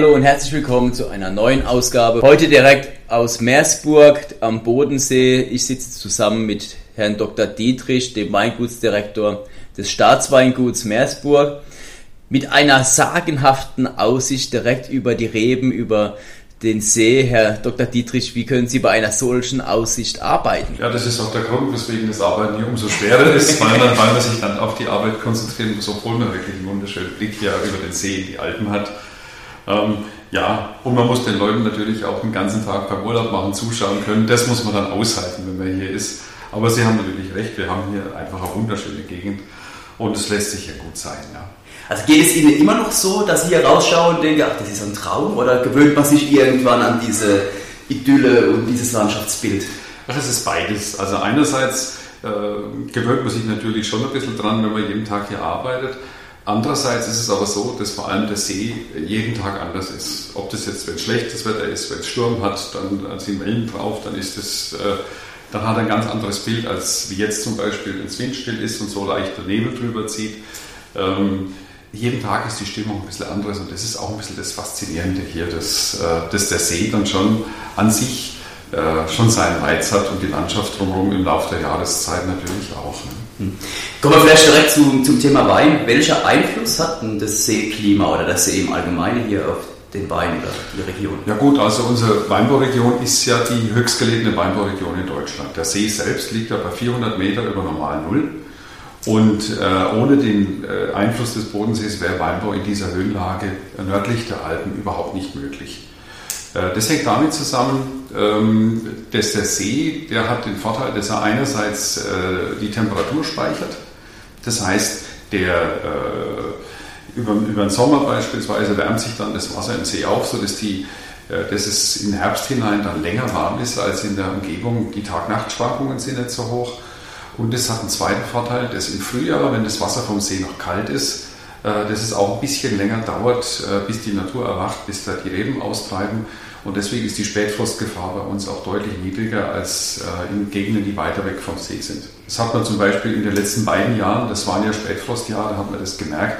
Hallo und herzlich willkommen zu einer neuen Ausgabe. Heute direkt aus Meersburg am Bodensee. Ich sitze zusammen mit Herrn Dr. Dietrich, dem Weingutsdirektor des Staatsweinguts Meersburg, mit einer sagenhaften Aussicht direkt über die Reben, über den See. Herr Dr. Dietrich, wie können Sie bei einer solchen Aussicht arbeiten? Ja, das ist auch der Grund, weswegen das Arbeiten hier umso schwerer ist, weil man, weil man sich dann auf die Arbeit konzentrieren muss, obwohl man wirklich einen wunderschönen Blick ja über den See in die Alpen hat. Ähm, ja, und man muss den Leuten natürlich auch den ganzen Tag beim Urlaub machen zuschauen können. Das muss man dann aushalten, wenn man hier ist. Aber Sie haben natürlich recht, wir haben hier einfach eine wunderschöne Gegend und es lässt sich ja gut sein. Ja. Also geht es Ihnen immer noch so, dass Sie hier rausschauen und denken, ach, das ist ein Traum? Oder gewöhnt man sich irgendwann an diese Idylle und dieses Landschaftsbild? Ach, es ist beides. Also einerseits äh, gewöhnt man sich natürlich schon ein bisschen dran, wenn man jeden Tag hier arbeitet. Andererseits ist es aber so, dass vor allem der See jeden Tag anders ist. Ob das jetzt, wenn schlechtes Wetter ist, wenn es Sturm hat, dann, sind Wellen drauf, dann ist es, äh, dann hat er ein ganz anderes Bild, als wie jetzt zum Beispiel, wenn es windstill ist und so leichter Nebel drüber zieht. Ähm, jeden Tag ist die Stimmung ein bisschen anderes und das ist auch ein bisschen das Faszinierende hier, dass, äh, dass der See dann schon an sich äh, schon seinen Reiz hat und die Landschaft drumherum im Laufe der Jahreszeit natürlich auch. Ne? Hm. Kommen wir vielleicht direkt zu, zum Thema Wein. Welcher Einfluss hat denn das Seeklima oder das See im Allgemeinen hier auf den Wein oder die Region? Ja gut, also unsere Weinbauregion ist ja die höchstgelegene Weinbauregion in Deutschland. Der See selbst liegt ja bei 400 Meter über normal Null. Und äh, ohne den äh, Einfluss des Bodensees wäre Weinbau in dieser Höhenlage nördlich der Alpen überhaupt nicht möglich. Äh, das hängt damit zusammen, ähm, dass der See, der hat den Vorteil, dass er einerseits äh, die Temperatur speichert. Das heißt, der äh, über, über den Sommer beispielsweise wärmt sich dann das Wasser im See auf, sodass die, dass es in Herbst hinein dann länger warm ist als in der Umgebung. Die Tag-Nacht-Schwankungen sind nicht so hoch. Und es hat einen zweiten Vorteil, dass im Frühjahr, wenn das Wasser vom See noch kalt ist, dass es auch ein bisschen länger dauert, bis die Natur erwacht, bis da die Reben austreiben. Und deswegen ist die Spätfrostgefahr bei uns auch deutlich niedriger als in Gegenden, die weiter weg vom See sind. Das hat man zum Beispiel in den letzten beiden Jahren, das waren ja Spätfrostjahre, hat man das gemerkt.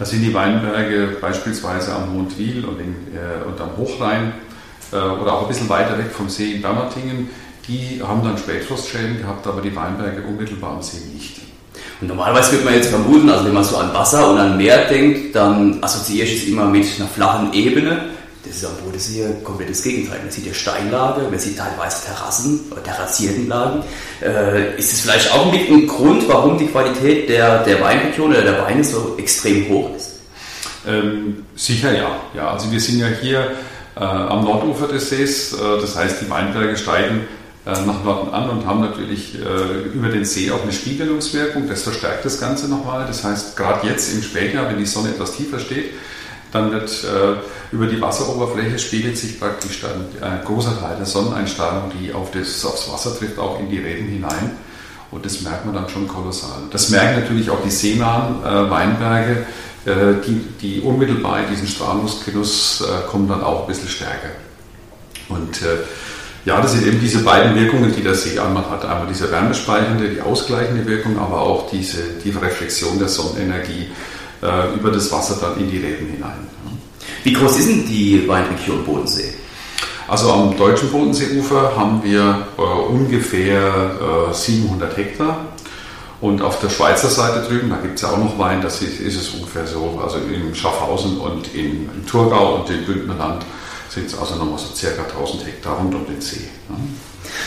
Da sind die Weinberge beispielsweise am Mondwil und, in, äh, und am Hochrhein äh, oder auch ein bisschen weiter weg vom See in Bermatingen, die haben dann Spätfrostschäden gehabt, aber die Weinberge unmittelbar am See nicht. Und normalerweise würde man jetzt vermuten, also wenn man so an Wasser und an Meer denkt, dann assoziiere ich es immer mit einer flachen Ebene. Das ist am Bodensee komplett das Gegenteil. Man sieht ja Steinlage, man sieht teilweise Terrassen oder terrassierten Lagen. Äh, ist es vielleicht auch mit ein Grund, warum die Qualität der, der Weinregion oder der Weine so extrem hoch ist? Ähm, sicher ja. ja. Also wir sind ja hier äh, am Nordufer des Sees, äh, das heißt die Weinberge steigen äh, nach Norden an und haben natürlich äh, über den See auch eine Spiegelungswirkung. Das verstärkt das Ganze nochmal. Das heißt, gerade jetzt im Spätjahr, wenn die Sonne etwas tiefer steht, dann wird äh, über die Wasseroberfläche spiegelt sich praktisch dann ein großer Teil der Sonneneinstrahlung, die auf das, aufs Wasser trifft, auch in die Reben hinein. Und das merkt man dann schon kolossal. Das merken natürlich auch die seenahen äh, Weinberge, äh, die, die unmittelbar in diesen Strahlungsgenuss kommen dann auch ein bisschen stärker. Und ja, das sind eben diese beiden Wirkungen, die der See einmal hat. Einmal diese wärmespeichernde, die ausgleichende Wirkung, aber auch diese, die Reflexion der Sonnenenergie äh, über das Wasser dann in die Reben hinein. Wie groß ist denn die Weinregion Bodensee? Also am deutschen Bodenseeufer haben wir äh, ungefähr äh, 700 Hektar. Und auf der Schweizer Seite drüben, da gibt es ja auch noch Wein, das ist, ist, es ungefähr so, also in Schaffhausen und in, im Thurgau und im Bündnerland sind es also nochmal so circa 1000 Hektar rund um den See. Ja.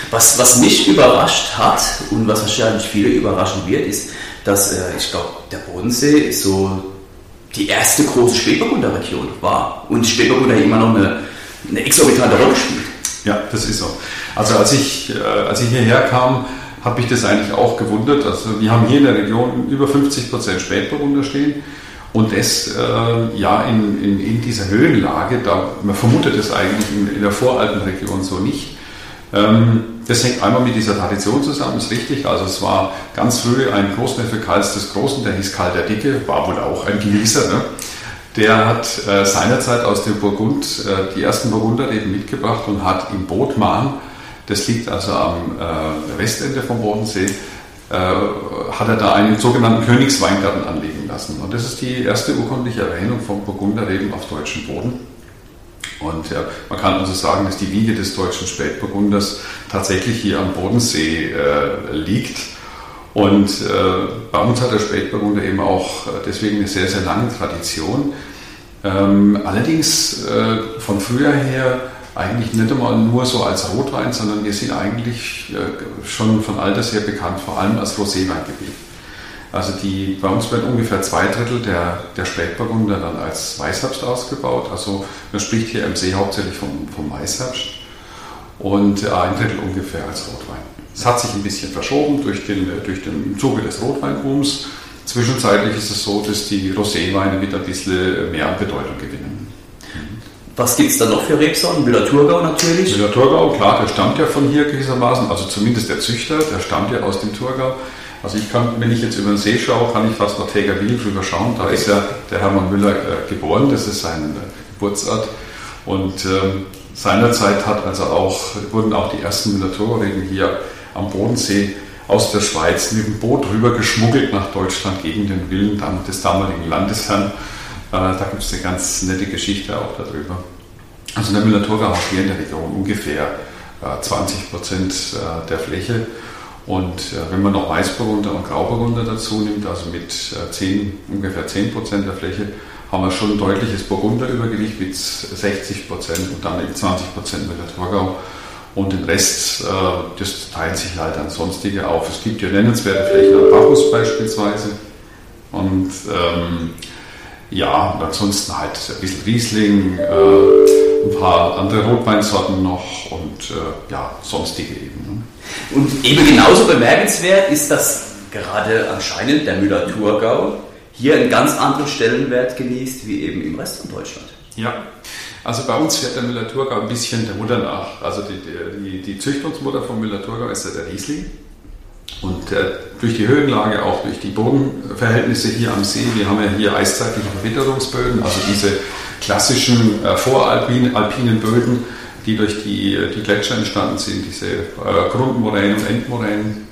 Was, was mich überrascht hat und was wahrscheinlich viele überraschen wird, ist, dass äh, ich glaube, der Bodensee so die erste große Spätburgunderregion war und Spätburgunder immer noch eine, eine exorbitante Rolle spielt. Ja, das ist so. Also als ich, äh, als ich hierher kam, habe ich das eigentlich auch gewundert. Also wir haben hier in der Region über 50 Prozent Spätburgunder stehen. Und das äh, ja in, in, in, dieser Höhenlage, da, man vermutet es eigentlich in, in, der Voralpenregion so nicht. Ähm, das hängt einmal mit dieser Tradition zusammen, ist richtig. Also es war ganz früh ein Großneffe Karls des Großen, der hieß Karl der Dicke, war wohl auch ein Genießer. Ne? Der hat äh, seinerzeit aus dem Burgund äh, die ersten Burgunder eben mitgebracht und hat im Bodman, das liegt also am äh, Westende vom Bodensee, äh, hat er da einen sogenannten Königsweingarten anlegen lassen. Und das ist die erste urkundliche Erwähnung vom Burgunderreben auf deutschem Boden. Und äh, man kann also sagen, dass die Wiege des deutschen Spätburgunders tatsächlich hier am Bodensee äh, liegt. Und äh, bei uns hat der Spätburgunder eben auch äh, deswegen eine sehr, sehr lange Tradition. Ähm, allerdings äh, von früher her eigentlich nicht einmal nur so als Rotwein, sondern wir sind eigentlich äh, schon von alters her bekannt, vor allem als Roséweingebiet. Also die, bei uns werden ungefähr zwei Drittel der, der Spätburgunder dann als Weißherbst ausgebaut. Also man spricht hier im See hauptsächlich vom, vom Weißherbst und ein Drittel ungefähr als Rotwein. Es hat sich ein bisschen verschoben durch den, durch den Zuge des Rotweinbooms. Zwischenzeitlich ist es so, dass die Roséweine wieder ein bisschen mehr an Bedeutung gewinnen. Was gibt es da noch für Rebsorten? Müller-Thurgau natürlich? Müller-Thurgau, klar, der stammt ja von hier gewissermaßen, also zumindest der Züchter, der stammt ja aus dem Thurgau. Also ich kann, wenn ich jetzt über den See schaue, kann ich fast nach Tägerwil drüber schauen. Da okay. ist ja der Hermann Müller äh, geboren, das ist sein äh, Geburtsort. Und ähm, seinerzeit hat also auch, wurden auch die ersten Müller-Thurgau-Reben hier am Bodensee aus der Schweiz mit dem Boot rüber geschmuggelt nach Deutschland gegen den Willen des damaligen Landesherrn. Äh, da gibt es eine ganz nette Geschichte auch darüber. Also der Müller-Thurgau hat hier in der Region ungefähr 20 äh, Prozent der Fläche und äh, wenn man noch Weißburgunder und Grauburgunder dazu nimmt, also mit 10, äh, ungefähr 10 Prozent der Fläche, haben wir schon ein deutliches Burgunderübergewicht mit 60 Prozent und dann mit 20 Prozent mit der Thurgau. Und den Rest, äh, das teilt sich halt an sonstige auf. Es gibt ja nennenswerte Flächen an Bacchus beispielsweise. Und ähm, ja, ansonsten halt ein bisschen Riesling, äh, ein paar andere Rotweinsorten noch und äh, ja, sonstige eben. Und eben genauso bemerkenswert ist, dass gerade anscheinend der Müller-Thurgau hier einen ganz anderen Stellenwert genießt wie eben im Rest von Deutschland. Ja, also bei uns fährt der Müller-Thurgau ein bisschen der Mutter nach. Also die, die, die Züchtungsmutter von Müller-Thurgau ist ja der Riesling. Und äh, durch die Höhenlage, auch durch die Bodenverhältnisse hier am See, wir haben ja hier eiszeitliche Verwitterungsböden, also diese klassischen äh, voralpinen alpinen Böden, die durch die, die Gletscher entstanden sind, diese äh, Grundmoränen und Endmoränen.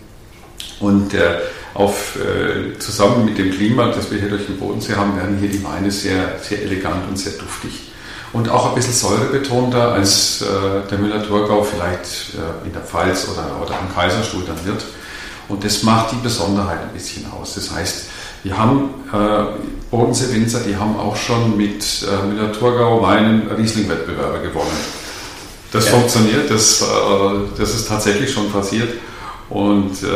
Und äh, auf, äh, zusammen mit dem Klima, das wir hier durch den Bodensee haben, werden hier die Weine sehr, sehr elegant und sehr duftig. Und auch ein bisschen säurebetonter, als äh, der Müller-Thurgau vielleicht äh, in der Pfalz oder, oder am Kaiserstuhl dann wird. Und das macht die Besonderheit ein bisschen aus. Das heißt, wir haben äh, Bodensee-Winzer, die haben auch schon mit äh, Müller-Thurgau Weinen Riesling-Wettbewerbe gewonnen. Das ja. funktioniert, das, äh, das ist tatsächlich schon passiert. Und äh,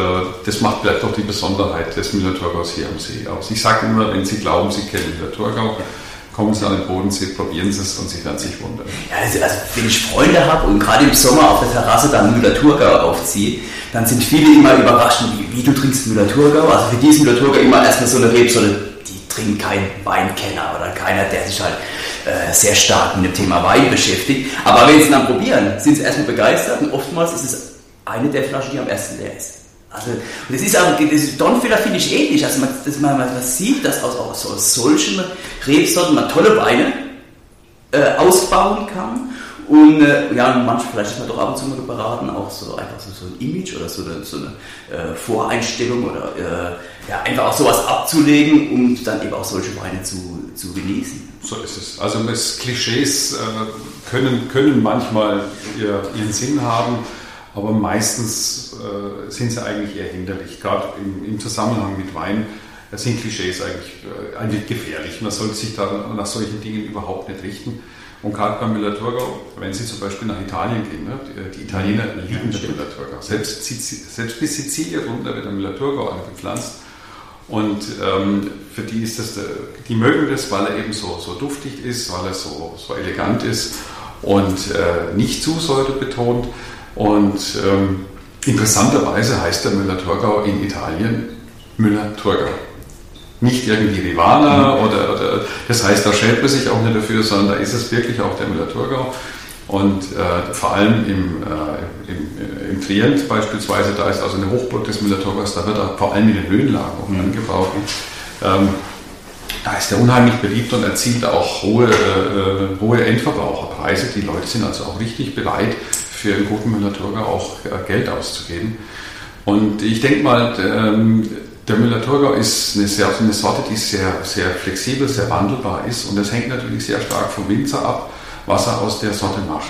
das macht vielleicht auch die Besonderheit des Müller-Thurgaus hier am See aus. Ich sage immer, wenn Sie glauben, Sie kennen Müller-Thurgau, kommen Sie an den Bodensee, probieren Sie es und Sie werden sich wundern. Ja, also, also, wenn ich Freunde habe und gerade im Sommer auf der Terrasse dann Müller-Thurgau aufziehe, dann sind viele immer überrascht, wie, wie du trinkst Müller-Thurgau. Also für die ist Müller-Thurgau immer erstmal so eine Rebsorte, trinkt kein Weinkenner oder keiner, der sich halt äh, sehr stark mit dem Thema Wein beschäftigt. Aber wenn sie dann probieren, sind sie erstmal begeistert und oftmals ist es eine der Flaschen, die am ersten leer ist. Also, das ist aber, das Donfiller finde ich ähnlich. Also man, das, man, man sieht, dass aus, aus solchen Rebsorten man tolle Weine äh, ausbauen kann. Und äh, ja, manchmal, vielleicht ist man doch ab und zu mal beraten, auch so einfach so, so ein Image oder so eine, so eine äh, Voreinstellung oder äh, ja, einfach auch sowas abzulegen, um dann eben auch solche Weine zu, zu genießen. So ist es. Also das Klischees äh, können, können manchmal ihr, ihren Sinn haben, aber meistens äh, sind sie eigentlich eher hinderlich. Gerade im, im Zusammenhang mit Wein sind Klischees eigentlich, äh, eigentlich gefährlich. Man sollte sich da nach solchen Dingen überhaupt nicht richten. Und gerade bei Müller-Thurgau, wenn Sie zum Beispiel nach Italien gehen, ne, die, Italiener lieben den Müller-Thurgau. Selbst, selbst bis Sizilien runter wird der Müller-Thurgau angepflanzt. Und ähm, für die ist das, die mögen das, weil er eben so, so duftig ist, weil er so, so elegant ist und äh, nicht zu säurebetont. Und ähm, interessanterweise heißt der Müller-Thurgau in Italien Müller-Thurgau nicht irgendwie Rivana mhm. oder, oder, das heißt, da schält man sich auch nicht dafür, sondern da ist es wirklich auch der Müller-Thurgau. Und äh, vor allem im, äh, im, äh, im, Trient beispielsweise, da ist also eine Hochburg des Müller-Thurgaus, da wird er vor allem in den Höhenlagen auch mhm. angebaut. Ähm, da ist er unheimlich beliebt und erzielt auch hohe, äh, hohe Endverbraucherpreise. Die Leute sind also auch richtig bereit, für einen guten Müller-Thurgau auch äh, Geld auszugeben. Und ich denke mal, ähm, der Müller-Thurgau ist eine, sehr, eine Sorte, die sehr, sehr flexibel, sehr wandelbar ist und das hängt natürlich sehr stark vom Winzer ab, Wasser aus der Sorte macht.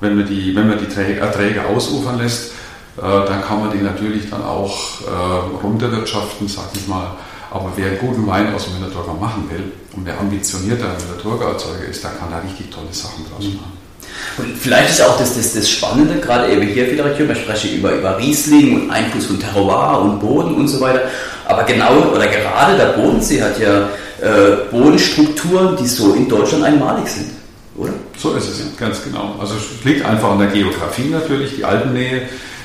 Wenn man die, wenn man die Erträge ausufern lässt, äh, dann kann man die natürlich dann auch äh, runterwirtschaften, sag ich mal. Aber wer guten Wein aus dem Müller-Thurgau machen will und wer ambitionierter Müller-Thurgau-Erzeuger ist, der kann da richtig tolle Sachen draus mhm. machen. Und vielleicht ist auch das, das, das Spannende, gerade eben hier Region, wir sprechen über, über Riesling und Einfluss von Terroir und Boden und so weiter. Aber genau oder gerade der Bodensee hat ja äh, Bodenstrukturen, die so in Deutschland einmalig sind, oder? So ist es, ganz genau. Also es liegt einfach an der Geografie natürlich, die Alpennähe,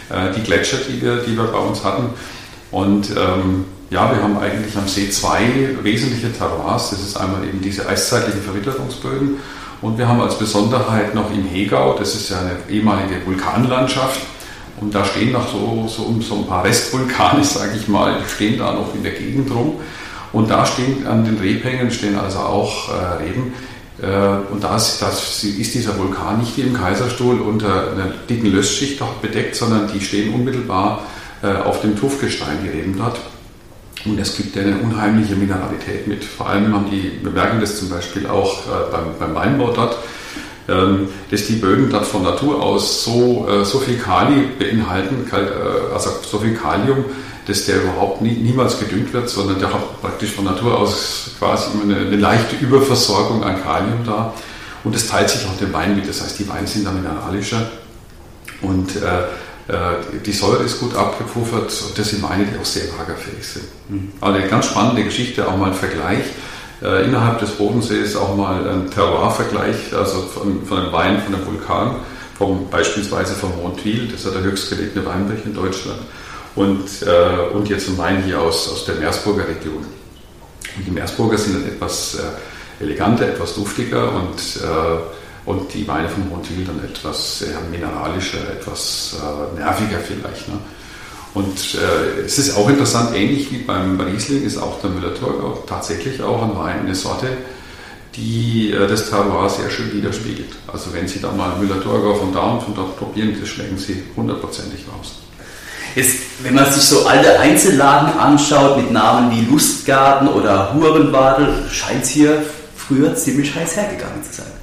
äh, die Gletscher, die wir, die wir bei uns hatten. Und ähm, ja, wir haben eigentlich am See zwei wesentliche Terroirs. Das ist einmal eben diese eiszeitlichen Verwitterungsböden und wir haben als Besonderheit noch im Hegau, das ist ja eine ehemalige Vulkanlandschaft, und da stehen noch so, so, so ein paar Restvulkane, sage ich mal, die stehen da noch in der Gegend rum. Und da stehen an den Rebhängen stehen also auch äh, Reben. Äh, und da ist, das, ist dieser Vulkan nicht wie im Kaiserstuhl unter einer dicken Lössschicht bedeckt, sondern die stehen unmittelbar äh, auf dem Tuffgestein, die Reben dort. Und es gibt eine unheimliche Mineralität mit. Vor allem haben die, wir merken das zum Beispiel auch äh, beim, beim Weinbau dort, ähm, dass die Böden dort von Natur aus so, äh, so viel Kali beinhalten, äh, also so viel Kalium, dass der überhaupt nie, niemals gedüngt wird, sondern der hat praktisch von Natur aus quasi immer eine, eine leichte Überversorgung an Kalium da. Und das teilt sich auch dem Wein mit. Das heißt, die Weine sind da mineralischer. Und äh, die Säure ist gut abgepuffert und das sind Weine, die auch sehr lagerfähig sind. Aber eine ganz spannende Geschichte, auch mal ein Vergleich. Äh, innerhalb des Bodensees auch mal ein Terroir-Vergleich, also von, von einem Wein von einem Vulkan, vom, beispielsweise vom Montville, das ist der höchstgelegene Weinberg in Deutschland, und, äh, und jetzt ein Wein hier aus, aus der Meersburger Region. Und die Meersburger sind dann etwas äh, eleganter, etwas duftiger und äh, und die Weine von Montil dann etwas sehr mineralischer, etwas äh, nerviger vielleicht. Ne? Und äh, es ist auch interessant, ähnlich wie beim Riesling ist auch der Müller-Thurgau tatsächlich auch ein Wein, eine Sorte, die äh, das Terroir sehr schön widerspiegelt. Also wenn Sie da mal Müller-Thurgau von da und von dort probieren, das schmecken Sie hundertprozentig raus. Jetzt, wenn man sich so alte Einzellagen anschaut mit Namen wie Lustgarten oder Hurenwadel, scheint es hier früher ziemlich heiß hergegangen zu sein.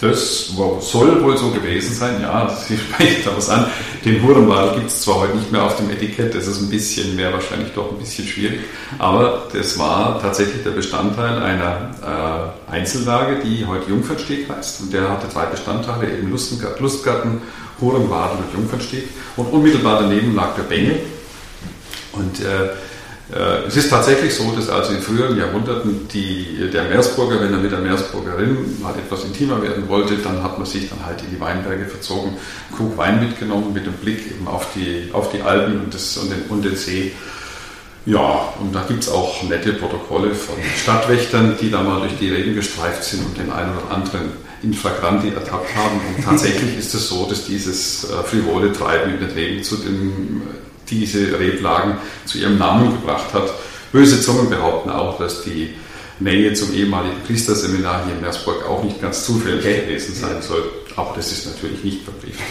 Das soll wohl so gewesen sein, ja, Sie sprechen da was an. Den Hurenwal gibt es zwar heute nicht mehr auf dem Etikett, das ist ein bisschen, wäre wahrscheinlich doch ein bisschen schwierig, aber das war tatsächlich der Bestandteil einer äh, Einzellage, die heute Jungfernsteg heißt. Und der hatte zwei Bestandteile, eben Lustgarten, Hurenwadel und Jungfernsteg. Und unmittelbar daneben lag der Bengel. Und äh, es ist tatsächlich so, dass also in früheren Jahrhunderten die, der Meersburger, wenn er mit der Meersburgerin mal etwas intimer werden wollte, dann hat man sich dann halt in die Weinberge verzogen, Krug Wein mitgenommen mit dem Blick eben auf die, auf die Alpen und, das, und, den, und den See. Ja, und da gibt es auch nette Protokolle von Stadtwächtern, die da mal durch die Regen gestreift sind und den einen oder anderen in Flagranti ertappt haben. Und tatsächlich ist es so, dass dieses äh, frivole Treiben in den Regen zu den diese Reblagen zu ihrem Namen gebracht hat. Böse Zungen behaupten auch, dass die Nähe zum ehemaligen Priesterseminar hier in Meersburg auch nicht ganz zufällig okay. gewesen sein soll. Aber das ist natürlich nicht verbrieft.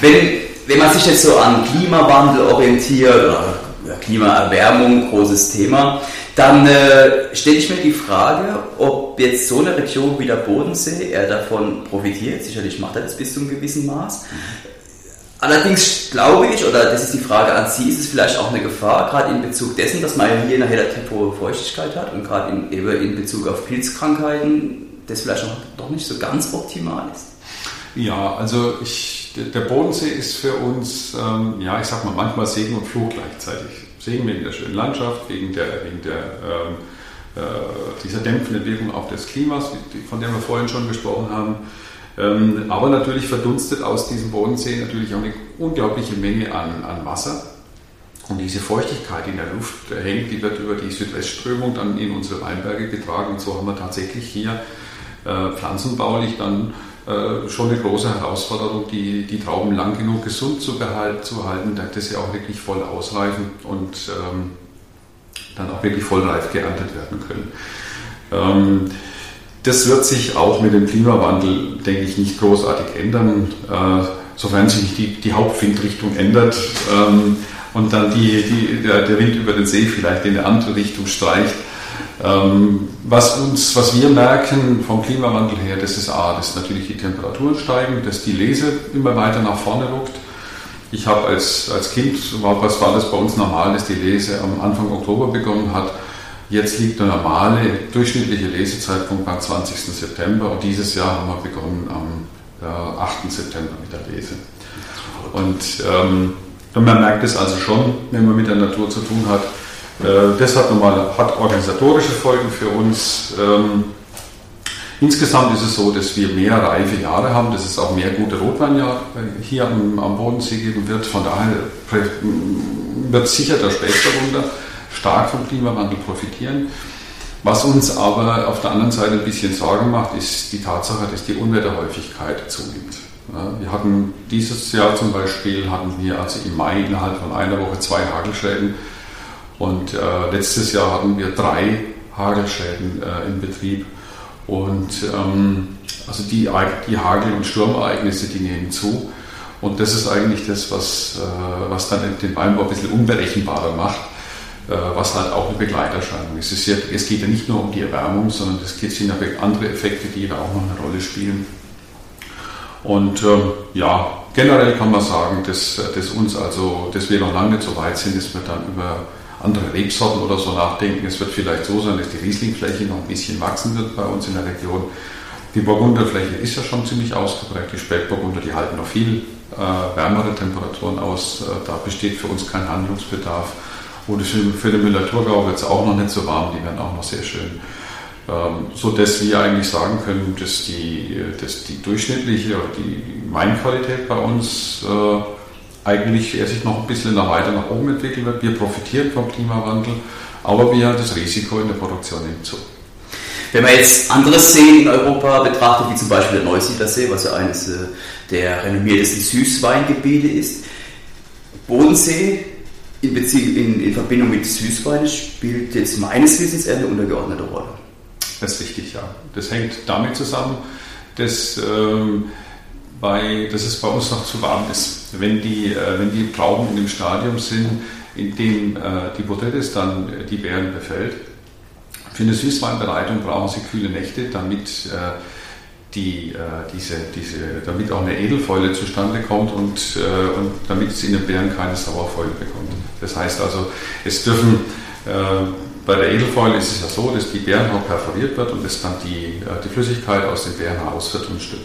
wenn, wenn man sich jetzt so an Klimawandel orientiert oder Klimaerwärmung, großes Thema, dann äh, stelle ich mir die Frage, ob jetzt so eine Region wie der Bodensee er davon profitiert. Sicherlich macht er das bis zu einem gewissen Maß. Allerdings glaube ich, oder das ist die Frage an Sie, ist es vielleicht auch eine Gefahr, gerade in Bezug dessen, dass man hier eine relativ hohe Feuchtigkeit hat und gerade in, in Bezug auf Pilzkrankheiten das vielleicht noch, doch nicht so ganz optimal ist? Ja, also ich, der Bodensee ist für uns, ähm, ja, ich sag mal, manchmal Segen und Fluch gleichzeitig. Segen wegen der schönen Landschaft, wegen der, wegen der ähm, äh, dieser dämpfenden Wirkung auch des Klimas, von dem wir vorhin schon gesprochen haben. Ähm, aber natürlich verdunstet aus diesem Bodensee natürlich auch eine unglaubliche Menge an, an Wasser. Und diese Feuchtigkeit, die in der Luft hängt, die wird über die Südwestströmung dann in unsere Weinberge getragen. Und so haben wir tatsächlich hier äh, pflanzenbaulich dann äh, schon eine große Herausforderung, die, die Trauben lang genug gesund zu, behalten, zu halten, dass sie auch wirklich voll ausreifen und ähm, dann auch wirklich vollreif geerntet werden können. Ähm, das wird sich auch mit dem Klimawandel, denke ich, nicht großartig ändern, äh, sofern sich die, die Hauptwindrichtung ändert ähm, und dann die, die, der, Wind über den See vielleicht in eine andere Richtung streicht. Ähm, was, uns, was wir merken vom Klimawandel her, das ist A, dass natürlich die Temperaturen steigen, dass die Lese immer weiter nach vorne ruckt. Ich habe als, als Kind, war, was war das bei uns normal, dass die Lese am Anfang Oktober begonnen hat. Jetzt liegt der normale durchschnittliche Lesezeitpunkt beim 20. September und dieses Jahr haben wir begonnen am äh, 8. September mit der Lese. Und ähm, man merkt es also schon, wenn man mit der Natur zu tun hat. Äh, das hat nochmal hat organisatorische Folgen für uns. Ähm, insgesamt ist es so, dass wir mehr reife Jahre haben, dass es auch mehr gute Rotweinjahre hier am, am Bodensee geben wird. Von daher wird sicher der Spätburgunder stark vom Klimawandel profitieren. Was uns aber auf der anderen Seite ein bisschen Sorgen macht, ist die Tatsache, dass die Unwetterhäufigkeit zunimmt. Wir hatten dieses Jahr zum Beispiel, hatten wir also im Mai innerhalb von einer Woche zwei Hagelschäden und äh, letztes Jahr hatten wir drei Hagelschäden äh, im Betrieb. Und ähm, also die, die Hagel- und Sturmereignisse, die nehmen zu. Und das ist eigentlich das, was, äh, was dann den Weinbau ein bisschen unberechenbarer macht, was halt auch eine Begleiterscheinung ist. Es, ist ja, es, geht ja nicht nur um die Erwärmung, sondern es sind ja andere Effekte, die da auch noch eine Rolle spielen. Und ähm, ja, generell kann man sagen, dass, dass uns also, dass wir noch lange nicht so weit sind, dass wir dann über andere Rebsorten oder so nachdenken. Es wird vielleicht so sein, dass die Rieslingfläche noch ein bisschen wachsen wird bei uns in der Region. Die Burgunderfläche ist ja schon ziemlich ausgeprägt. Die Spätburgunder, die halten noch viel äh, wärmere Temperaturen aus. Äh, da besteht für uns kein Handlungsbedarf. Und für, für den Müller-Thurgau es auch noch nicht so warm. Die werden auch noch sehr schön. Ähm, so dass wir eigentlich sagen können, dass die, dass die durchschnittliche oder die Weinqualität bei uns äh, eigentlich er sich noch ein bisschen nach weiter nach oben entwickeln wird. Wir profitieren vom Klimawandel, aber wir das Risiko in der Produktion nimmt zu. Wenn man jetzt andere Seen in Europa betrachtet, wie zum Beispiel der Neusiedlersee, was ja eines äh, der renommiertesten Süßweingebiete ist, Bodensee in, Beziehung, in, in Verbindung mit Süßwein spielt jetzt meines Wissens eher eine untergeordnete Rolle. Das ist richtig, ja. Das hängt damit zusammen, dass ähm, bei, dass es bei uns noch zu warm ist. Wenn die, äh, wenn die Trauben in dem Stadium sind, in dem äh, die Botrytis dann äh, die Beeren befällt. Für eine Süßweinbereitung brauchen sie kühle Nächte, damit, äh, die, äh, diese, diese, damit auch eine Edelfäule zustande kommt und, äh, und damit es in den Beeren keine Sauerfäule bekommt. Das heißt also, es dürfen bei der Edelfäule ist es ja so, dass die Beerenhaut perforiert wird und dass dann die, die Flüssigkeit aus den Beeren heraus verdunstet.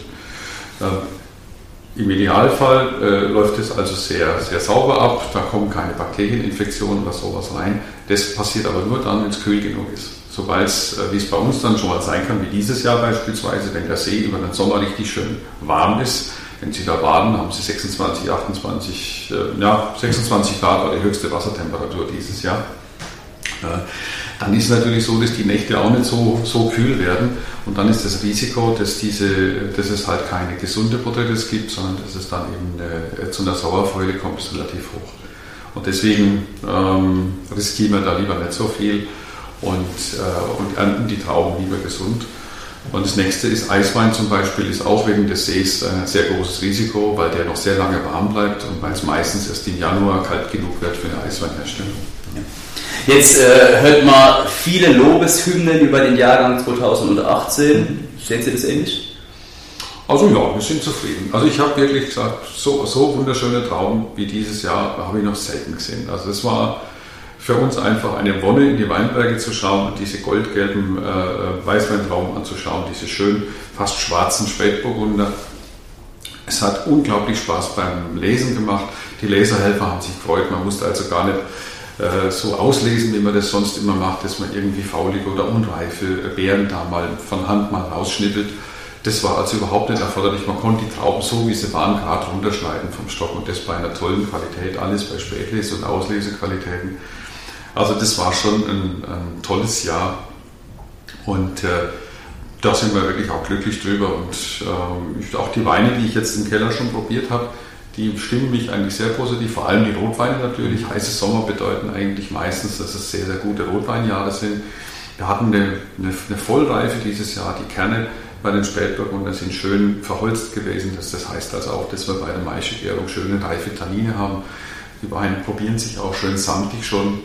Im Idealfall äh, läuft es also sehr, sehr sauber ab, da kommen keine Bakterieninfektionen oder sowas rein. Das passiert aber nur dann, wenn es kühl genug ist. Sobald es, äh, wie es bei uns dann schon mal sein kann, wie dieses Jahr beispielsweise, wenn der See über den Sommer richtig schön warm ist, wenn Sie da baden, haben Sie 26, 28, äh, ja, 26 Grad war die höchste Wassertemperatur dieses Jahr. Äh, dann ist es natürlich so, dass die Nächte auch nicht so, so kühl werden und dann ist das Risiko, dass, diese, dass es halt keine gesunde Botrytis gibt, sondern dass es dann eben eine, zu einer Sauerfäule kommt, ist relativ hoch. Und deswegen ähm, riskieren wir da lieber nicht so viel und, äh, und ernten die Trauben lieber gesund. Und das nächste ist Eiswein zum Beispiel, ist auch wegen des Sees ein sehr großes Risiko, weil der noch sehr lange warm bleibt und weil es meistens erst im Januar kalt genug wird für eine Eisweinherstellung. Ja. Jetzt äh, hört man viele Lobeshymnen über den Jahrgang 2018. Sehen Sie das ähnlich? Also ja, wir sind zufrieden. Also ich habe wirklich gesagt, so, so wunderschöne Trauben wie dieses Jahr habe ich noch selten gesehen. Also es war für uns einfach eine Wonne, in die Weinberge zu schauen und diese goldgelben äh, Weißweintrauben anzuschauen, diese schön fast schwarzen Spätburgunder. Es hat unglaublich Spaß beim Lesen gemacht. Die Leserhelfer haben sich gefreut. Man musste also gar nicht äh, so auslesen, wie man das sonst immer macht, dass man irgendwie faulige oder unreife Beeren da mal von Hand mal rausschnippelt. Das war also überhaupt nicht erforderlich. Man konnte die Trauben so, wie sie waren, gerade runterschneiden vom Stock und das bei einer tollen Qualität, alles bei Spätlese- und Auslesequalitäten. Also das war schon ein, ein tolles Jahr und äh, da sind wir wirklich auch glücklich drüber und äh, auch die Weine, die ich jetzt im Keller schon probiert habe, die stimmen mich eigentlich sehr positiv, vor allem die Rotweine natürlich. Heiße Sommer bedeuten eigentlich meistens, dass es sehr, sehr gute Rotweinjahre sind. Wir hatten eine, eine, eine Vollreife dieses Jahr. Die Kerne bei den Spätburgundern sind schön verholzt gewesen. Das, das heißt also auch, dass wir bei der Maischegärung schöne reife Tannine haben. Die Weine probieren sich auch schön samtig schon.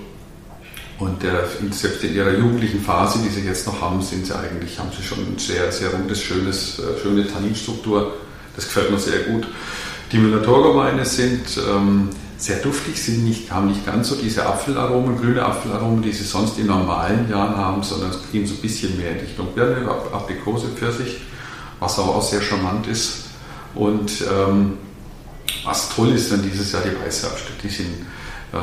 Und äh, selbst in ihrer jugendlichen Phase, die sie jetzt noch haben, sind sie eigentlich, haben sie schon eine sehr, sehr rundes, schönes, äh, schöne Tanninstruktur. Das gefällt mir sehr gut. Die Müller-Thurgau-Weine sind ähm, sehr duftig, sind nicht, haben nicht ganz so diese Apfelaromen, grüne Apfelaromen, die sie sonst in normalen Jahren haben, sondern es gehen so ein bisschen mehr in Richtung Birne, Aprikose, Pfirsich, was aber auch sehr charmant ist. Und ähm, was toll ist, wenn dieses Jahr die Weißherbste, die sind äh,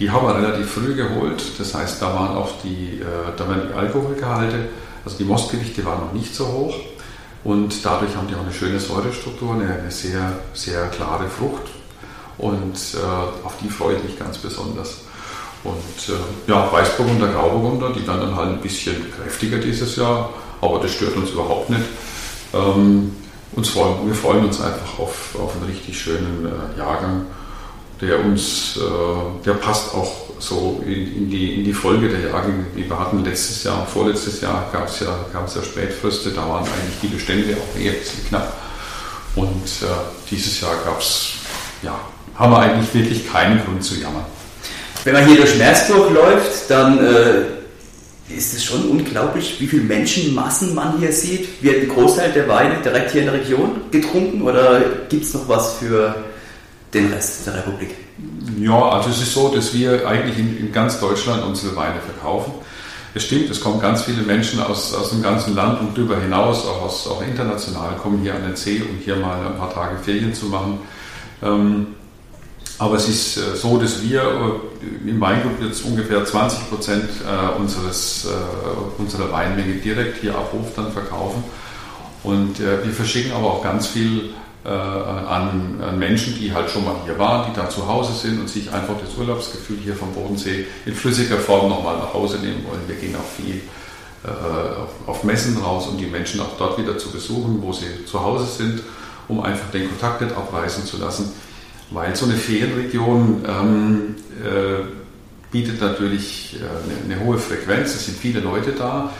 die haben wir relativ früh geholt. Das heißt, da waren auch die, äh, da waren die Alkoholgehalte, also die Mostgewichte waren noch nicht so hoch. Und dadurch haben die auch eine schöne Säurestruktur, eine, sehr, sehr klare Frucht. Und äh, auf die freue ich mich ganz besonders. Und äh, ja, Weißburgunder, Grauburgunder, die werden dann halt ein bisschen kräftiger dieses Jahr, aber das stört uns überhaupt nicht. Ähm, uns freuen, wir freuen uns einfach auf, auf einen richtig schönen äh, Jahrgang der uns, äh, der passt auch so in, in, die, in die Folge der Jahre. Wir hatten letztes Jahr vorletztes Jahr gab es ja, gab's ja Spätfröste, da waren eigentlich die Bestände auch eher ein bisschen knapp. Und äh, dieses Jahr gab es, ja, haben wir eigentlich wirklich keinen Grund zu jammern. Wenn man hier durch Meersburg läuft, dann äh, ist es schon unglaublich, wie viele Menschenmassen man hier sieht. Wird ein Großteil der Weine direkt hier in der Region getrunken oder gibt es noch was für den Rest der Republik? Ja, also es ist so, dass wir eigentlich in, in ganz Deutschland unsere Weine verkaufen. Es stimmt, es kommen ganz viele Menschen aus, aus dem ganzen Land und darüber hinaus, auch, aus, auch international, kommen hier an den See, um hier mal ein paar Tage Ferien zu machen. Ähm, aber es ist äh, so, dass wir äh, im Weingut jetzt ungefähr 20 Prozent äh, unseres, unserer Weinmenge direkt hier auf Hof dann verkaufen. Und wir verschicken aber auch ganz viel an, an, Menschen, die halt schon mal hier waren, die da zu Hause sind und sich einfach das Urlaubsgefühl hier vom Bodensee in flüssiger Form nochmal nach Hause nehmen wollen. Wir gehen auch viel äh, auf, auf, Messen raus, um die Menschen auch dort wieder zu besuchen, wo sie zu Hause sind, um einfach den Kontakt nicht abreißen zu lassen. Weil so eine Ferienregion ähm, äh, bietet natürlich äh, eine, eine hohe Frequenz, es sind viele Leute da.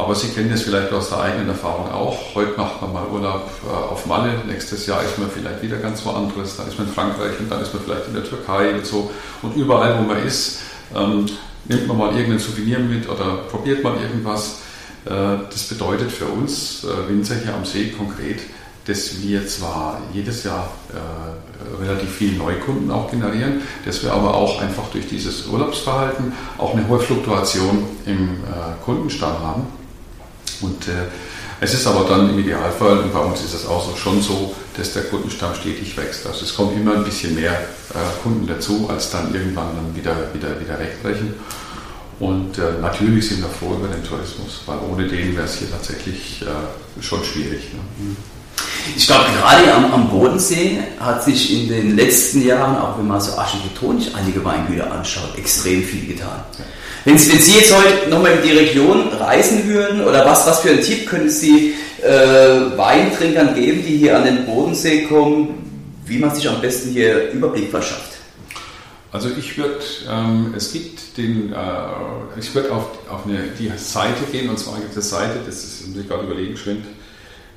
Aber Sie kennen das vielleicht aus der eigenen Erfahrung auch. Heute macht man mal Urlaub äh, auf Malle, nächstes Jahr ist man vielleicht wieder ganz woanders, dann ist man in Frankreich und dann ist man vielleicht in der Türkei und so. Und überall, wo man ist, ähm, nimmt man mal irgendein Souvenir mit oder probiert mal irgendwas. Äh, das bedeutet für uns äh, Winzer hier am See konkret, dass wir zwar jedes Jahr relativ viele Neukunden auch generieren, dass wir aber auch einfach durch dieses Urlaubsverhalten auch eine hohe Fluktuation im Kundenstamm haben. Und äh, es ist aber dann im Idealfall, und bei uns ist es auch so, schon so, dass der Kundenstamm stetig wächst. Also es kommt immer ein bisschen mehr äh, Kunden dazu, als dann irgendwann dann wieder, wieder, wieder wegbrechen. Und äh, natürlich sind wir froh über den Tourismus, weil ohne den wäre es hier tatsächlich äh, schon schwierig. Ne? Ich glaube, gerade am, am, Bodensee hat sich in den letzten Jahren, auch wenn man so architektonisch einige Weingüter anschaut, extrem viel getan. Wenn, wenn Sie jetzt heute nochmal in die Region reisen würden, oder was, was für einen Tipp können Sie äh, Weintrinkern geben, die hier an den Bodensee kommen, wie man sich am besten hier Überblick verschafft? Also ich würde, ähm, es gibt den, äh, ich würde auf, auf eine, die Seite gehen, und zwar gibt es eine Seite, das ist, muss ich gerade überlegen, schwind,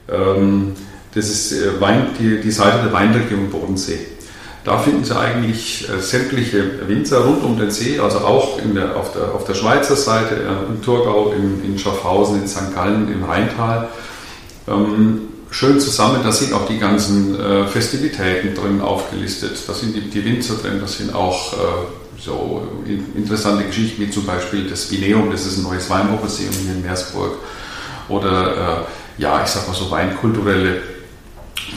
ähm, das ist äh, Wein, die, die Seite der Weinregion Bodensee. Da finden Sie eigentlich äh, sämtliche Winzer rund um den See, also auch der, auf, der, auf der Schweizer Seite, äh, im Thurgau, in, in Schaffhausen, in St. Gallen, im Rheintal. Ähm, schön zusammen, da sind auch die ganzen äh, Festivitäten drin aufgelistet. Da sind die, die Winzer drin, da sind auch äh, so interessante Geschichten wie zum Beispiel das Vineum, das ist ein neues Weinbaumuseum hier in Meersburg. Oder äh, ja, ich sag mal so weinkulturelle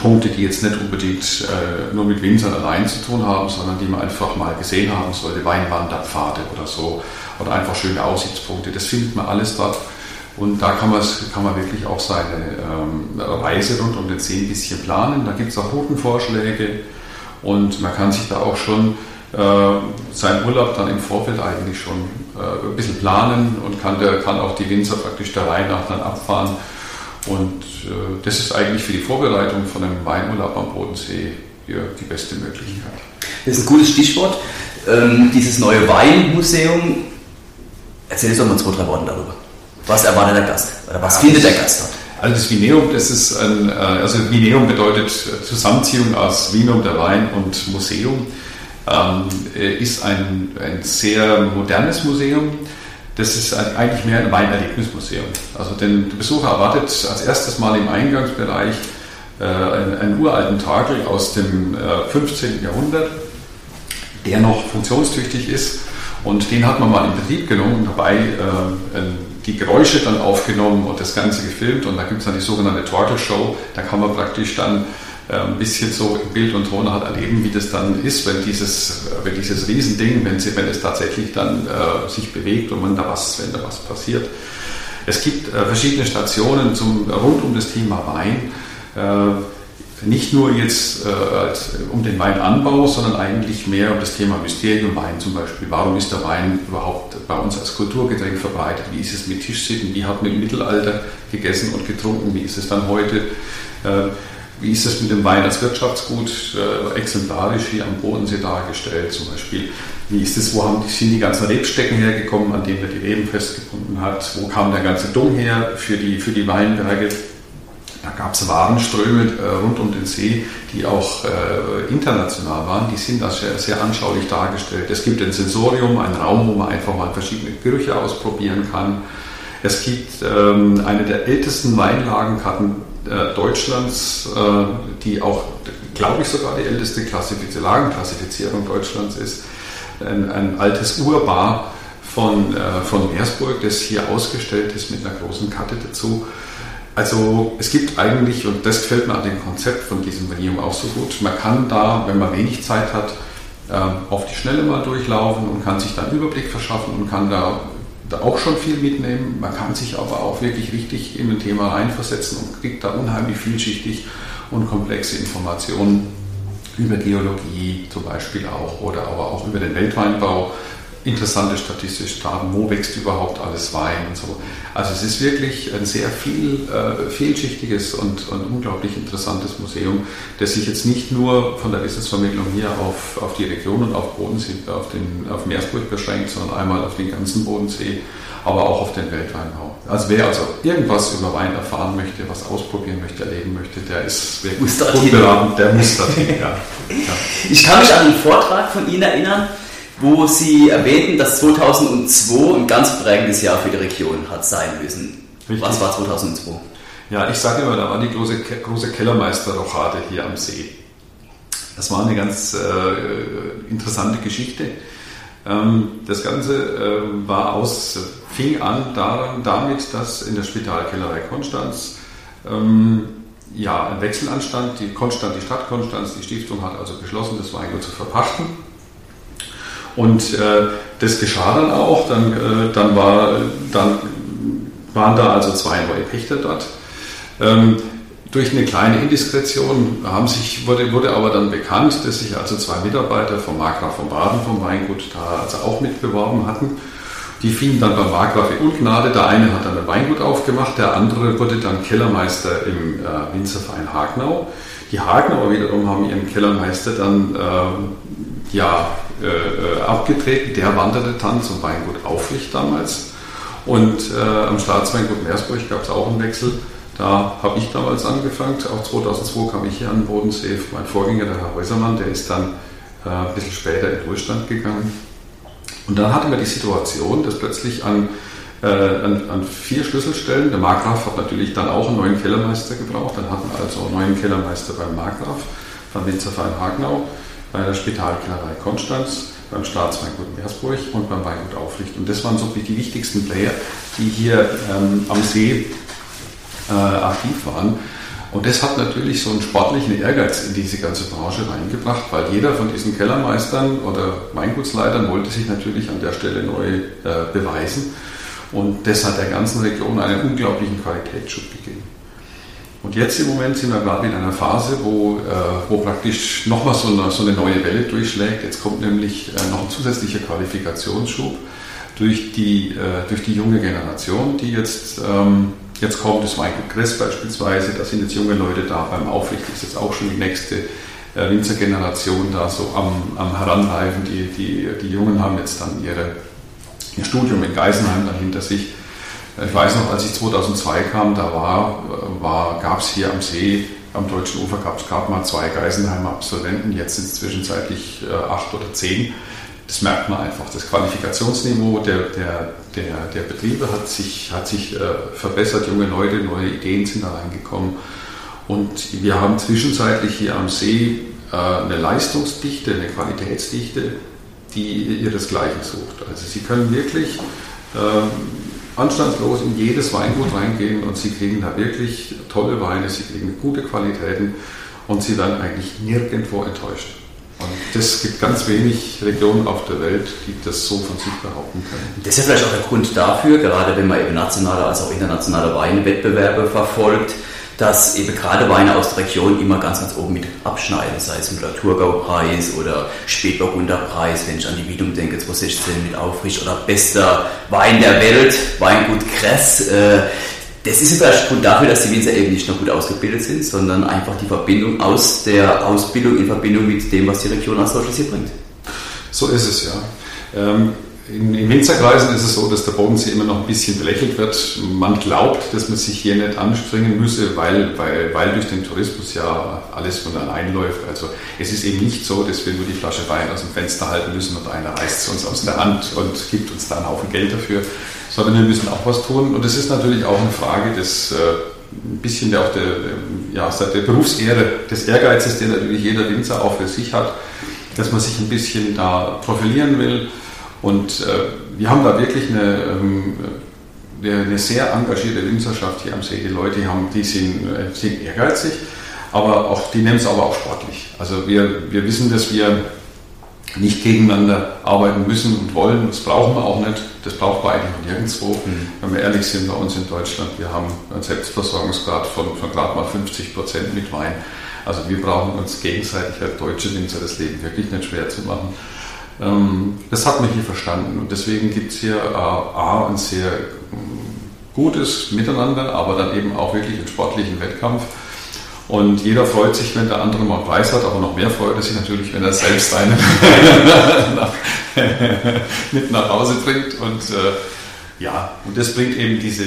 Punkte, die jetzt nicht unbedingt äh, nur mit Winzern allein zu tun haben, sondern die man einfach mal gesehen haben sollte, Weinwanderpfade oder so, oder einfach schöne Aussichtspunkte. Das findet man alles dort. Und da kann, kann man wirklich auch seine ähm, Reise rund um den See ein bisschen planen. Da gibt es auch Routenvorschläge und man kann sich da auch schon äh, seinen Urlaub dann im Vorfeld eigentlich schon äh, ein bisschen planen und kann, der, kann auch die Winzer praktisch der Reihe nach dann abfahren und äh, das ist eigentlich für die Vorbereitung von einem Weinurlaub am Bodensee hier die beste Möglichkeit. Das ist ein gutes Stichwort. Ähm, dieses neue Weinmuseum, erzähl uns doch mal zwei, drei Worte darüber. Was erwartet der Gast? Oder was ja, findet der Gast dort? Also das Vineum, das ist ein, äh, also Vineum bedeutet Zusammenziehung aus Vinum, der Wein und Museum, ähm, ist ein, ein sehr modernes Museum das ist eigentlich mehr ein Weinerlebnismuseum. Also den Besucher erwartet als erstes mal im Eingangsbereich äh, einen, einen, uralten Tagel aus dem äh, 15. Jahrhundert, der noch funktionstüchtig ist. Und den hat man mal in Betrieb genommen, dabei äh, die Geräusche dann aufgenommen und das Ganze gefilmt. Und da gibt es dann die sogenannte Torkel Show. Da kann man praktisch dann äh, ein bisschen so Bild und Ton halt erleben, wie das dann ist, wenn dieses, wenn dieses Riesending, wenn, sie, wenn es tatsächlich dann äh, sich bewegt und man da was, wenn da was passiert. Es gibt äh, verschiedene Stationen zum, rund um das Thema Wein. Äh, nicht nur jetzt äh, um den Weinanbau, sondern eigentlich mehr um das Thema Mysterium Wein zum Beispiel. Warum ist der Wein überhaupt bei uns als Kulturgetränk verbreitet? Wie ist es mit Tischsitten? Wie hat man im Mittelalter gegessen und getrunken? Wie ist es dann heute? Äh, wie ist es mit dem Wein als Wirtschaftsgut äh, exemplarisch hier am Bodensee dargestellt zum Beispiel? Wie ist es, wo haben, sind die ganzen Rebstecken hergekommen, an denen man die Reben festgebunden hat? Wo kam der ganze Dung her für die, für die Weinberge? Da gab es Warenströme äh, rund um den See, die auch äh, international waren. Die sind da sehr, sehr anschaulich dargestellt. Es gibt ein Sensorium, einen Raum, wo man einfach mal verschiedene Gerüche ausprobieren kann. Es gibt ähm, eine der ältesten Weinlagenkarten äh, Deutschlands, äh, die auch, glaube ich, sogar die älteste Klassifiz Lagenklassifizierung Deutschlands ist. Ein, ein altes Urbar von, äh, von Meersburg, das hier ausgestellt ist mit einer großen Karte dazu. Also es gibt eigentlich, und das gefällt mir an dem Konzept von diesem Museum auch so gut, man kann da, wenn man wenig Zeit hat, ähm, auf die Schnelle mal durchlaufen und kann sich dann Überblick verschaffen und kann da da auch schon viel mitnehmen. Man kann sich aber auch wirklich richtig in ein Thema reinversetzen und kriegt da unheimlich vielschichtig und komplexe Informationen über Geologie zum Beispiel auch oder aber auch über den Weltweinbau. Interessante statistische Daten, wo wächst überhaupt alles Wein und so. Also es ist wirklich ein sehr viel, äh, vielschichtiges und, und unglaublich interessantes Museum, das sich jetzt nicht nur von der Wissensvermittlung hier auf, auf die Region und auf Bodensee, auf, den, auf Meersburg beschränkt, sondern einmal auf den ganzen Bodensee, aber auch auf den Weltweinbau. Also wer also irgendwas über Wein erfahren möchte, was ausprobieren möchte, erleben möchte, der ist wirklich unberaten, der muss dorthin. Ja. Ja. Ich kann mich an einen Vortrag von Ihnen erinnern, wo Sie erwähnten, dass 2002 ein ganz prägendes Jahr für die Region hat sein müssen. Richtig. Was war 2002? Ja, ich sage immer, da war die große, große Kellermeister-Rochade hier am See. Das war eine ganz äh, interessante Geschichte. Ähm, das Ganze äh, war aus, fing an daran, damit, dass in der Spitalkellerei Konstanz ähm, ja, ein Wechsel anstand. Die Konstanz, die Stadt Konstanz, die Stiftung hat also beschlossen, das Weingut zu verpachten. Und äh, das geschah dann auch. Dann, äh, dann, war, dann waren da also zwei neue Pächter dort. Ähm, durch eine kleine Indiskretion haben sich, wurde, wurde aber dann bekannt, dass sich also zwei Mitarbeiter vom Markgraf von Baden vom Weingut da also auch mitbeworben hatten. Die fingen dann beim Markgraf in Ungnade. Der eine hat dann ein Weingut aufgemacht, der andere wurde dann Kellermeister im äh, Winzerverein Hagnau. Die Hagnauer wiederum haben ihren Kellermeister dann äh, ja, äh, äh, abgetreten. Der wanderte dann zum Weingut Auflicht damals. Und äh, am Staatsweingut Meersburg gab es auch einen Wechsel. Da habe ich damals angefangen. Auch 2002 kam ich hier an den Bodensee. Mein Vorgänger, der Herr Häusermann, der ist dann äh, ein bisschen später in Ruhestand gegangen. Und dann hatten wir die Situation, dass plötzlich an, äh, an, an, vier Schlüsselstellen, der Markgraf hat natürlich dann auch einen neuen Kellermeister gebraucht. Dann hatten wir also einen neuen Kellermeister beim Markgraf von Winzerverein Hagnau, bei der Spitalkellerei Konstanz beim Staatsweingut Meersburg und beim Weingut Auflicht. Und das waren so die wichtigsten Player, die hier ähm, am See äh, aktiv waren. Und das hat natürlich so einen sportlichen Ehrgeiz in diese ganze Branche reingebracht, weil jeder von diesen Kellermeistern oder Weingutsleitern wollte sich natürlich an der Stelle neu äh, beweisen. Und das hat der ganzen Region einen unglaublichen Qualitätsschub gegeben. Und jetzt im Moment sind wir gerade in einer Phase, wo, äh, wo praktisch nochmal so eine, so eine neue Welle durchschlägt. Jetzt kommt nämlich äh, noch ein zusätzlicher Qualifikationsschub durch die, äh, durch die junge Generation, die jetzt ähm, Jetzt kommt das Michael Kress beispielsweise, da sind jetzt junge Leute da, beim Aufricht ist jetzt auch schon die nächste äh, Winzergeneration da so am, am Heranreifen. Die, die, die Jungen haben jetzt dann ihre, ihr Studium in Geisenheim dann hinter sich. Ich weiß noch, als ich 2002 kam, da war, war, gab es hier am See, am deutschen Ufer, gab es mal zwei Geisenheimer Absolventen, jetzt sind es zwischenzeitlich äh, acht oder zehn das merkt man einfach. Das Qualifikationsniveau der, der, der, der Betriebe hat sich, hat sich äh, verbessert. Junge Leute, neue Ideen sind da reingekommen. Und wir haben zwischenzeitlich hier am See äh, eine Leistungsdichte, eine Qualitätsdichte, die ihresgleichen sucht. Also Sie können wirklich ähm, anstandslos in jedes Weingut reingehen und Sie kriegen da wirklich tolle Weine, Sie kriegen gute Qualitäten und Sie werden eigentlich nirgendwo enttäuscht. Und es gibt ganz wenig Regionen auf der Welt, die das so von sich behaupten können. Das ist ja vielleicht auch der Grund dafür, gerade wenn man eben nationale als auch internationale Weinwettbewerbe verfolgt, dass eben gerade Weine aus der Region immer ganz, ganz oben mit abschneiden, sei es mit Thurgau-Preis oder Spätburgunder-Preis, wenn ich an die Wiedung denke, 2016 mit Aufricht oder bester Wein der Welt, Weingut Kress. Äh, das ist vielleicht Grund dafür, dass die Winzer eben nicht nur gut ausgebildet sind, sondern einfach die Verbindung aus der Ausbildung in Verbindung mit dem, was die Region als solches hier bringt. So ist es, ja. Ähm, in, in Winzerkreisen ist es so, dass der Bodensee immer noch ein bisschen belächelt wird. Man glaubt, dass man sich hier nicht anstrengen müsse, weil, weil, weil durch den Tourismus ja alles von allein läuft. Also es ist eben nicht so, dass wir nur die Flasche Wein aus dem Fenster halten müssen und einer reißt es uns aus der Hand und gibt uns da einen Haufen Geld dafür, sondern wir müssen auch was tun. Und es ist natürlich auch eine Frage des äh, ein bisschen der, auch der, ja, der Berufsehre, des Ehrgeizes, den natürlich jeder Winzer auch für sich hat, dass man sich ein bisschen da profilieren will und äh, wir haben da wirklich eine, ähm, eine, sehr engagierte Winzerschaft hier am See. Die Leute haben, die sind, äh, sind ehrgeizig, aber auch, die nehmen es aber auch sportlich. Also wir, wir wissen, dass wir nicht gegeneinander arbeiten müssen und wollen. Das brauchen wir auch nicht. Das braucht man eigentlich nirgendwo. Mhm. Wenn wir ehrlich sind, bei uns in Deutschland, wir haben einen Selbstversorgungsgrad von, von gerade mal 50 Prozent mit Wein. Also wir brauchen uns gegenseitig als deutsche Winzer das Leben wirklich nicht schwer zu machen. Ähm, das hat man hier verstanden und deswegen gibt es hier äh, A, ein sehr mm, gutes Miteinander, aber dann eben auch wirklich einen sportlichen Wettkampf. Und jeder freut sich, wenn der andere mal Preis hat, aber noch mehr freut er sich natürlich, wenn er selbst einen mit nach Hause bringt. Und äh, ja, und das bringt eben diese,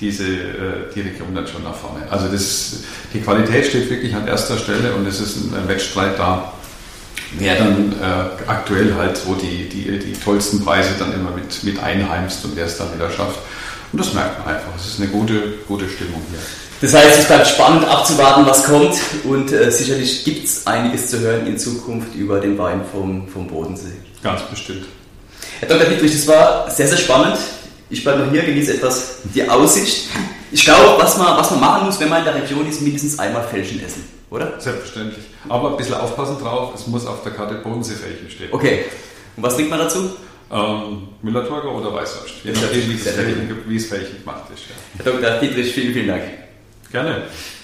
diese, äh, die Region dann schon nach vorne. Also das, die Qualität steht wirklich an erster Stelle und es ist ein, ein Wettstreit da, wer dann äh, aktuell halt so die, die, die tollsten Preise dann immer mit, mit einheimst und wer es dann wieder schafft. Und das merkt man einfach. Es ist eine gute, gute Stimmung hier. Das heißt, es bleibt spannend abzuwarten, was kommt und äh, sicherlich gibt es einiges zu hören in Zukunft über den Wein vom, vom Bodensee. Ganz bestimmt. Herr Dr. Dietrich, das war sehr, sehr spannend. Ich bleibe noch hier, genieße etwas die Aussicht. Ich glaube, was man, was man machen muss, wenn man in der Region ist, mindestens einmal Fälschen essen oder? Selbstverständlich. Aber ein bisschen aufpassen drauf, es muss auf der Karte Bodenseefällchen stehen. Okay. Und was trinkt man dazu? Ähm, Müller-Thurgau oder Weißwurst. Je nachdem, wie es Fällchen gemacht ist. Ja. Herr Dr. Dietrich, vielen, vielen Dank. Gerne.